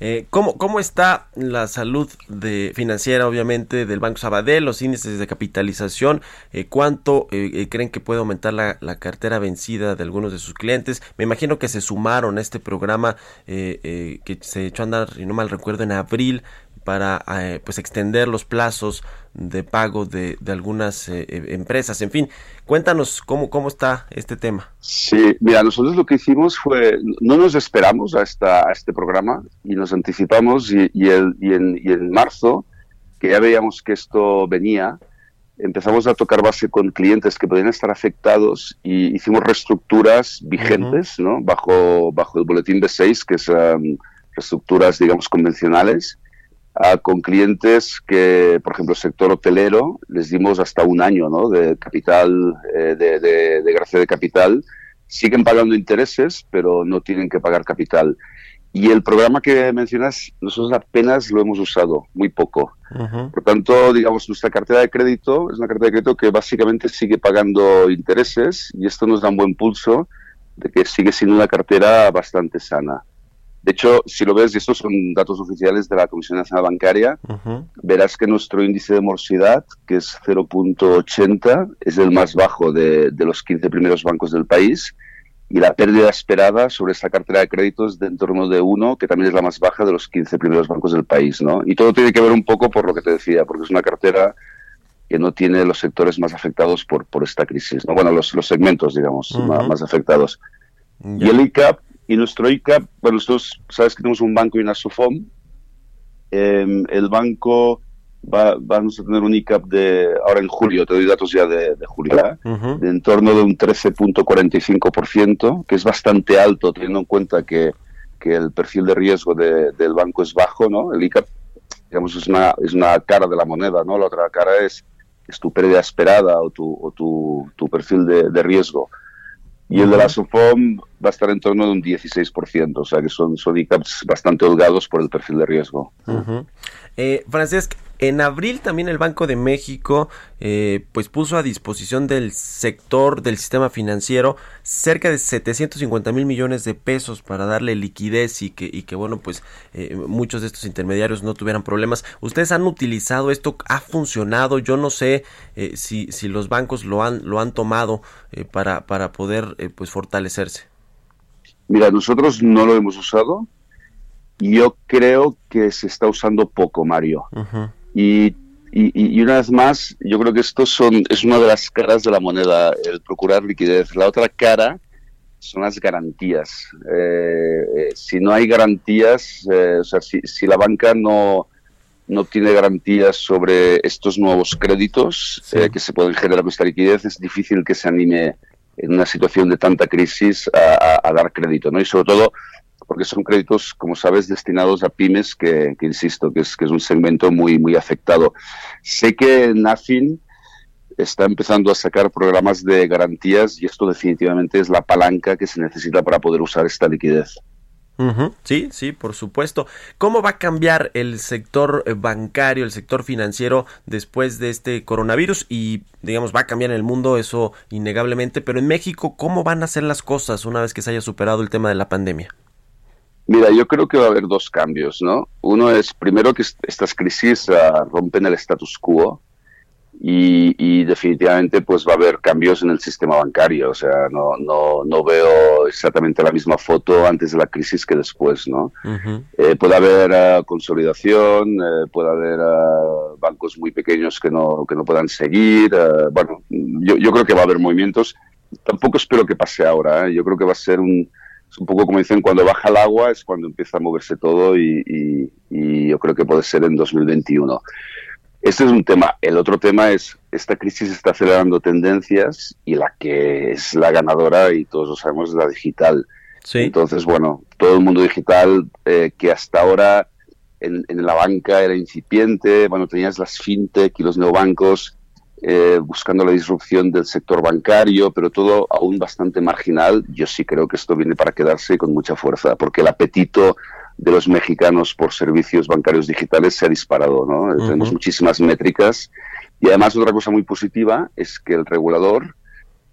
Eh, ¿cómo, ¿Cómo está la salud de, financiera, obviamente, del Banco Sabadell, los índices de capitalización? Eh, ¿Cuánto eh, creen que puede aumentar la, la, cartera vencida de algunos de sus clientes? Me imagino que se sumaron a este programa que se echó a andar, y no mal recuerdo, en abril para eh, pues extender los plazos de pago de, de algunas eh, eh, empresas. En fin, cuéntanos cómo, cómo está este tema. Sí, mira, nosotros lo que hicimos fue, no nos esperamos a, esta, a este programa y nos anticipamos y, y, el, y, en, y en marzo, que ya veíamos que esto venía, empezamos a tocar base con clientes que podían estar afectados y hicimos reestructuras vigentes, ¿no? Bajo, bajo el boletín B6, que son reestructuras, digamos, convencionales con clientes que, por ejemplo, el sector hotelero, les dimos hasta un año ¿no? de capital, eh, de, de, gracia de capital. Siguen pagando intereses, pero no tienen que pagar capital. Y el programa que mencionas, nosotros apenas lo hemos usado, muy poco. Por tanto, digamos, nuestra cartera de crédito es una cartera de crédito que básicamente sigue pagando intereses y esto nos da un buen pulso de que sigue siendo una cartera bastante sana. De hecho, si lo ves, y estos son datos oficiales de la Comisión Nacional Bancaria, verás que nuestro índice de morosidad, que es 0.80, es el más bajo de, los 15 primeros bancos del país, y la pérdida esperada sobre esta cartera de créditos de en torno de 1, que también es la más baja de los 15 primeros bancos del país. ¿no? Y todo tiene que ver un poco por lo que te decía, porque es una cartera que no tiene los sectores más afectados por, por esta crisis. ¿no? Bueno, los, segmentos, digamos, más, afectados. Y el ICAP y nuestro ICAP, bueno, nosotros sabes que tenemos un banco y una SOFOM. Em, el banco va, vamos a tener un ICAP de, ahora en julio, te doy datos ya de, julio, ¿eh? de en torno de un 13.45%, que es bastante alto teniendo en cuenta que, que el perfil de riesgo del banco es bajo, ¿no? El ICAP, digamos, es una, es una cara de la moneda, ¿no? La otra cara es, es tu pérdida esperada o tu, o tu, tu perfil de, de riesgo. Y el de la SOFOM va a estar en torno de un 16%, o sea que son, son ICAPs bastante holgados por el perfil de riesgo. Eh, Francesc, en abril también el Banco de México eh, pues puso a disposición del sector del sistema financiero cerca de 750 mil millones de pesos para darle liquidez y que, y que bueno pues eh, muchos de estos intermediarios no tuvieran problemas. ¿Ustedes han utilizado esto? ¿Ha funcionado? Yo no sé eh, si, si los bancos lo han, lo han tomado para, para poder pues fortalecerse. Mira, nosotros no lo hemos usado. Yo creo que se está usando poco, Mario. Y, y, una vez más, yo creo que esto son, es una de las caras de la moneda, el procurar liquidez. La otra cara son las garantías. Eh, eh, si no hay garantías, eh, o sea, si, si, la banca no, no tiene garantías sobre estos nuevos créditos que se pueden generar con esta liquidez, es difícil que se anime en una situación de tanta crisis a, a dar crédito, ¿no? Y sobre todo porque son créditos, como sabes, destinados a pymes, que, insisto, que es, que es un segmento muy, muy afectado. Sé que NAFIN está empezando a sacar programas de garantías y esto definitivamente es la palanca que se necesita para poder usar esta liquidez. Sí, sí, por supuesto. ¿Cómo va a cambiar el sector eh, bancario, el sector financiero después de este coronavirus? Y, digamos, va a cambiar en el mundo, eso innegablemente, pero en México, ¿cómo van a ser las cosas una vez que se haya superado el tema de la pandemia? Mira, yo creo que va a haber dos cambios, ¿no? Uno es, primero, que estas crisis uh, rompen el status quo y, definitivamente pues va a haber cambios en el sistema bancario. O sea, no, no, no veo exactamente la misma foto antes de la crisis que después, ¿no? Eh, puede haber eh, consolidación, eh, puede haber bancos muy pequeños que no, que no puedan seguir. bueno, yo, yo creo que va a haber movimientos. Tampoco espero que pase ahora. Yo creo que va a ser un, es un poco como dicen, cuando baja el agua es cuando empieza a moverse todo y, y, y yo creo que puede ser en 2021. Este es un tema. El otro tema es, esta crisis está acelerando tendencias y la que es la ganadora, y todos lo sabemos, es la digital. Entonces, bueno, todo el mundo digital eh, que hasta ahora en, la banca era incipiente, bueno, tenías las fintech y los neobancos eh, buscando la disrupción del sector bancario, pero todo aún bastante marginal. Yo sí creo que esto viene para quedarse con mucha fuerza, porque el apetito de los mexicanos por servicios bancarios digitales se ha disparado. ¿no? Tenemos muchísimas métricas y además otra cosa muy positiva es que el regulador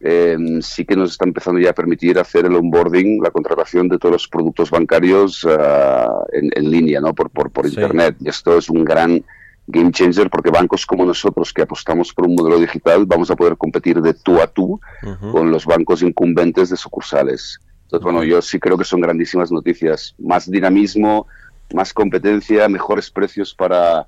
eh, sí que nos está empezando ya a permitir hacer el onboarding, la contratación de todos los productos bancarios ah, en, línea, ¿no? por, por, por Internet. Y esto es un gran game changer porque bancos como nosotros que apostamos por un modelo digital vamos a poder competir de tú a tú con los bancos incumbentes de sucursales. Entonces, bueno, yo sí creo que son grandísimas noticias. Más dinamismo, más competencia, mejores precios para,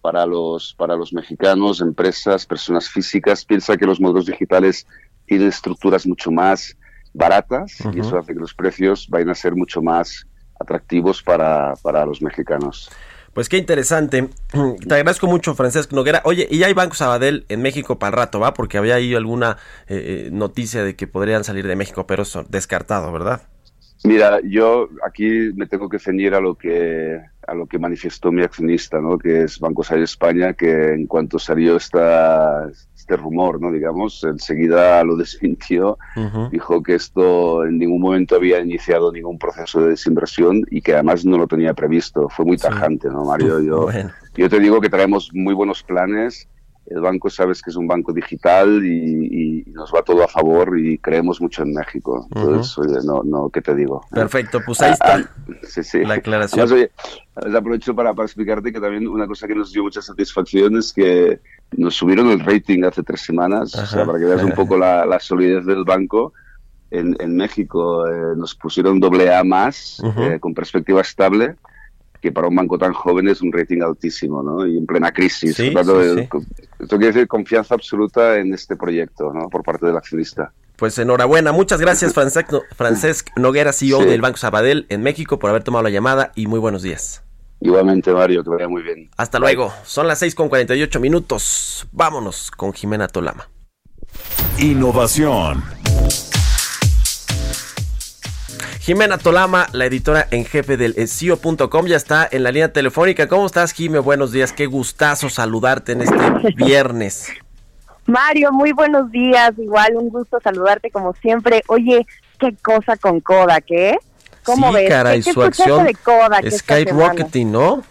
para, los, para los mexicanos, empresas, personas físicas. Piensa que los modelos digitales tienen estructuras mucho más baratas y eso hace que los precios vayan a ser mucho más atractivos para, para los mexicanos. Pues qué interesante. Te agradezco mucho, Francesco Noguera. Oye, y hay Banco Sabadell en México para el rato, ¿va? Porque había ahí alguna eh, eh, noticia de que podrían salir de México, pero eso descartado, ¿verdad? Mira, yo aquí me tengo que ceñir a lo que a lo que manifestó mi accionista, ¿no? Que es Banco Sabadell España, que en cuanto salió esta este rumor, ¿no? Digamos, enseguida lo desmintió, dijo que esto en ningún momento había iniciado ningún proceso de desinversión y que además no lo tenía previsto. Fue muy tajante, ¿no, Mario? Yo, yo te digo que traemos muy buenos planes. El banco, sabes que es un banco digital y, nos va todo a favor y creemos mucho en México. Entonces, oye, no, no, ¿qué te digo? Perfecto, pues ahí está ah, sí, sí. la aclaración. oye, aprovecho para, para explicarte que también una cosa que nos dio mucha satisfacción es que nos subieron el rating hace tres semanas, o sea, para que veas un poco la, solidez del banco. En, en México eh, nos pusieron doble A más, eh, con perspectiva estable, que para un banco tan joven es un rating altísimo, ¿no? Y en plena crisis. Esto quiere decir confianza absoluta en este proyecto, ¿no? Por parte del accionista. Pues enhorabuena, muchas gracias Francesc, Noguera, CEO del Banco Sabadell en México por haber tomado la llamada y muy buenos días. Igualmente, Mario, que vaya muy bien. Hasta luego. Son las 6 con 48 minutos. Vámonos con Jimena Tolama. Innovación. Jimena Tolama, la editora en jefe del SEO.com, ya está en la línea telefónica. ¿Cómo estás, Jime? Buenos días. Qué gustazo saludarte en este viernes. Mario, muy buenos días. Igual un gusto saludarte como siempre. Oye, qué cosa con Kodak, ¿eh? ¿Cómo sí, ves? caray, su acción skyrocketing, ¿no?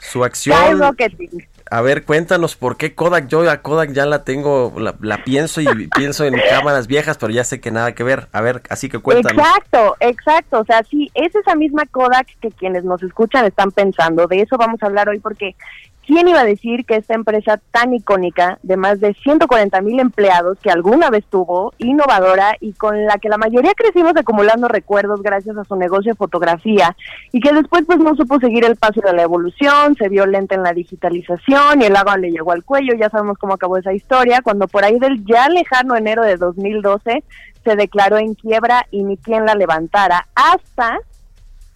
Su acción... Skyrocketing. A ver, cuéntanos por qué Kodak. Yo a Kodak ya la tengo, la, pienso y pienso en cámaras viejas, pero ya sé que nada que ver. A ver, así que cuéntanos. Exacto, exacto. O sea, sí, es esa misma Kodak que quienes nos escuchan están pensando. De eso vamos a hablar hoy porque ¿Quién iba a decir que esta empresa tan icónica de más de 140 mil empleados que alguna vez tuvo, innovadora y con la que la mayoría crecimos acumulando recuerdos gracias a su negocio de fotografía y que después pues no supo seguir el paso de la evolución, se vio lenta en la digitalización y el agua le llegó al cuello, ya sabemos cómo acabó esa historia, cuando por ahí del ya lejano enero de 2012 se declaró en quiebra y ni quien la levantara hasta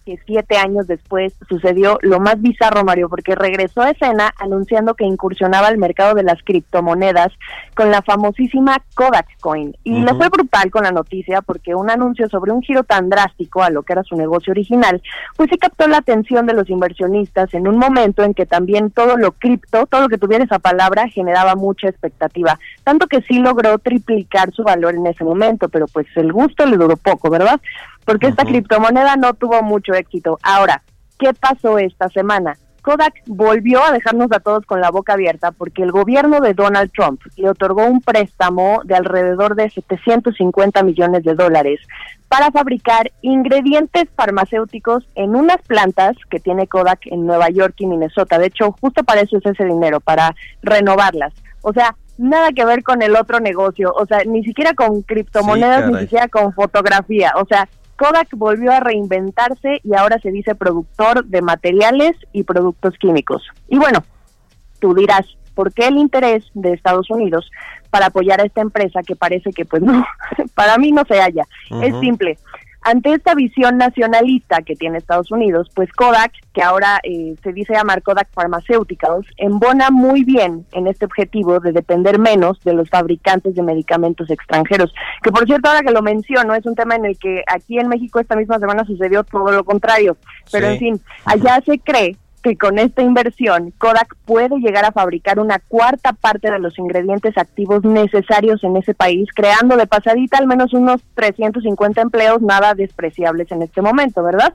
que siete años después sucedió lo más bizarro, Mario, porque regresó a escena anunciando que incursionaba al mercado de las criptomonedas con la famosísima Kodak Coin. Y le fue brutal con la noticia porque un anuncio sobre un giro tan drástico a lo que era su negocio original, pues se captó la atención de los inversionistas en un momento en que también todo lo cripto, todo lo que tuviera esa palabra, generaba mucha expectativa. Tanto que sí logró triplicar su valor en ese momento, pero pues el gusto le duró poco, ¿verdad? Porque esta criptomoneda no tuvo mucho éxito. Ahora, ¿qué pasó esta semana? Kodak volvió a dejarnos a todos con la boca abierta porque el gobierno de Donald Trump le otorgó un préstamo de alrededor de 750 millones de dólares para fabricar ingredientes farmacéuticos en unas plantas que tiene Kodak en Nueva York y Minnesota. De hecho, justo para eso es ese dinero, para renovarlas. O sea, nada que ver con el otro negocio, o sea, ni siquiera con criptomonedas, ni siquiera con fotografía, o sea, Kodak volvió a reinventarse y ahora se dice productor de materiales y productos químicos. Y bueno, tú dirás, ¿por qué el interés de Estados Unidos para apoyar a esta empresa que parece que pues no, para mí no se halla? Es simple. Ante esta visión nacionalista que tiene Estados Unidos, pues Kodak, que ahora eh, se dice llamar Kodak Pharmaceuticals, embona muy bien en este objetivo de depender menos de los fabricantes de medicamentos extranjeros. Que por cierto, ahora que lo menciono, es un tema en el que aquí en México esta misma semana sucedió todo lo contrario. Pero en fin, allá se cree que con esta inversión Kodak puede llegar a fabricar una cuarta parte de los ingredientes activos necesarios en ese país, creando de pasadita al menos unos 350 empleos nada despreciables en este momento, ¿verdad?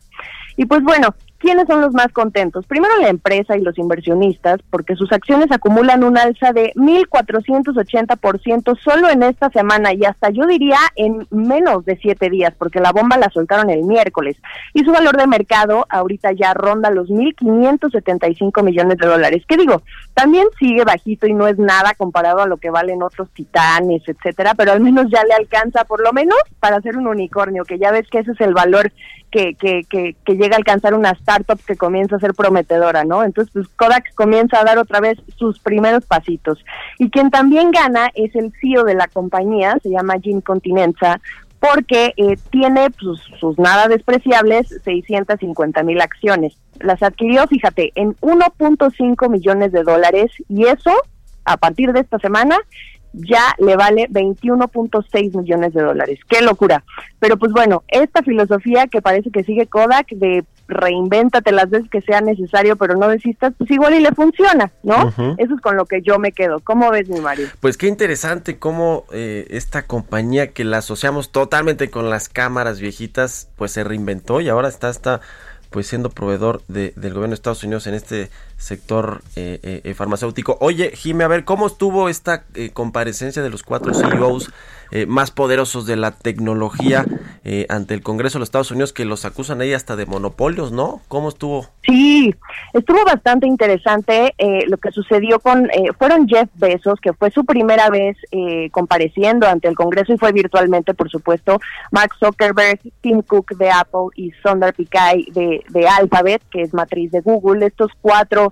Y pues bueno, ¿Quiénes son los más contentos? Primero la empresa y los inversionistas, porque sus acciones acumulan un alza de 1.480% solo en esta semana y hasta yo diría en menos de siete días, porque la bomba la soltaron el miércoles. Y su valor de mercado ahorita ya ronda los 1.575 millones de dólares. ¿Qué digo? También sigue bajito y no es nada comparado a lo que valen otros titanes, etcétera, pero al menos ya le alcanza por lo menos para hacer un unicornio, que ya ves que ese es el valor que, que, que, que llega a alcanzar una startup que comienza a ser prometedora, ¿no? Entonces, pues Kodak comienza a dar otra vez sus primeros pasitos. Y quien también gana es el CEO de la compañía, se llama Jim Continenza, porque eh, tiene pues, sus nada despreciables 650 mil acciones. Las adquirió, fíjate, en 1.5 millones de dólares y eso, a partir de esta semana, ya le vale 21.6 millones de dólares. ¡Qué locura! Pero pues bueno, esta filosofía que parece que sigue Kodak de reinvéntate las veces que sea necesario, pero no desistas, pues igual y le funciona, ¿no? Eso es con lo que yo me quedo. ¿Cómo ves, mi Mario? Pues qué interesante cómo eh, esta compañía que la asociamos totalmente con las cámaras viejitas, pues se reinventó y ahora está hasta pues siendo proveedor de, del gobierno de Estados Unidos en este sector eh, eh, eh, farmacéutico. Oye, Jime, a ver, ¿cómo estuvo esta comparecencia de los cuatro CEOs más poderosos de la tecnología ante el Congreso de los Estados Unidos que los acusan ahí hasta de monopolios, ¿no? ¿Cómo estuvo? Sí, estuvo bastante interesante lo que sucedió con, fueron Jeff Bezos, que fue su primera vez compareciendo ante el Congreso y fue virtualmente, por supuesto, Mark Zuckerberg, Tim Cook de Apple y Sundar Pichai de, de Alphabet, que es matriz de Google. Estos cuatro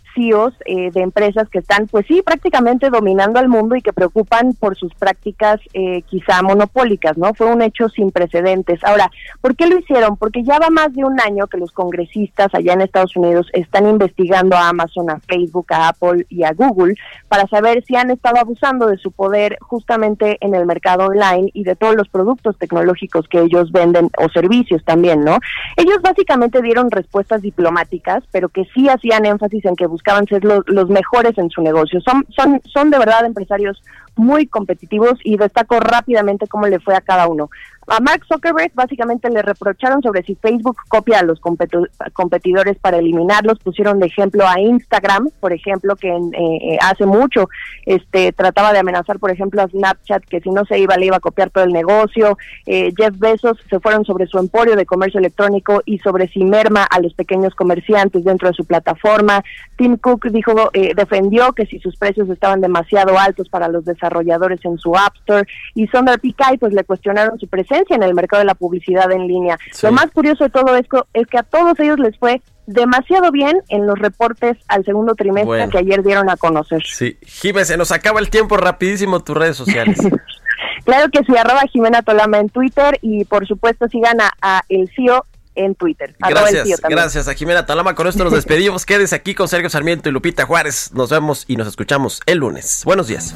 Eh, de empresas que están, pues sí, prácticamente dominando al mundo y que preocupan por sus prácticas eh, quizá monopólicas, ¿no? Fue un hecho sin precedentes. Ahora, ¿por qué lo hicieron? Porque ya va más de un año que los congresistas allá en Estados Unidos están investigando a Amazon, a Facebook, a Apple y a Google para saber si han estado abusando de su poder justamente en el mercado online y de todos los productos tecnológicos que ellos venden o servicios también, ¿no? Ellos básicamente dieron respuestas diplomáticas, pero que sí hacían énfasis en que buscaban ser los mejores en su negocio. Son, son, son de verdad empresarios muy competitivos y destaco rápidamente cómo le fue a cada uno. A Mark Zuckerberg básicamente le reprocharon sobre si Facebook copia a los competidores para eliminarlos. Pusieron de ejemplo a Instagram, por ejemplo, que eh, hace mucho este trataba de amenazar, por ejemplo, a Snapchat, que si no se iba le iba a copiar todo el negocio. Eh, Jeff Bezos se fueron sobre su emporio de comercio electrónico y sobre si merma a los pequeños comerciantes dentro de su plataforma. Tim Cook dijo, eh, defendió que si sus precios estaban demasiado altos para los desarrolladores en su App Store. Y Sundar Pichai, pues le cuestionaron su presencia en el mercado de la publicidad en línea. Lo más curioso de todo esto es que a todos ellos les fue demasiado bien en los reportes al segundo trimestre que ayer dieron a conocer. Sí, Jiménez, se nos acaba el tiempo rapidísimo tus redes sociales. claro que sí, arroba Jimena Tolama en Twitter y por supuesto sigan a, El CIO en Twitter. Gracias, gracias a Jimena Tolama. Con esto nos despedimos. Quédese aquí con Sergio Sarmiento y Lupita Juárez. Nos vemos y nos escuchamos el lunes. Buenos días.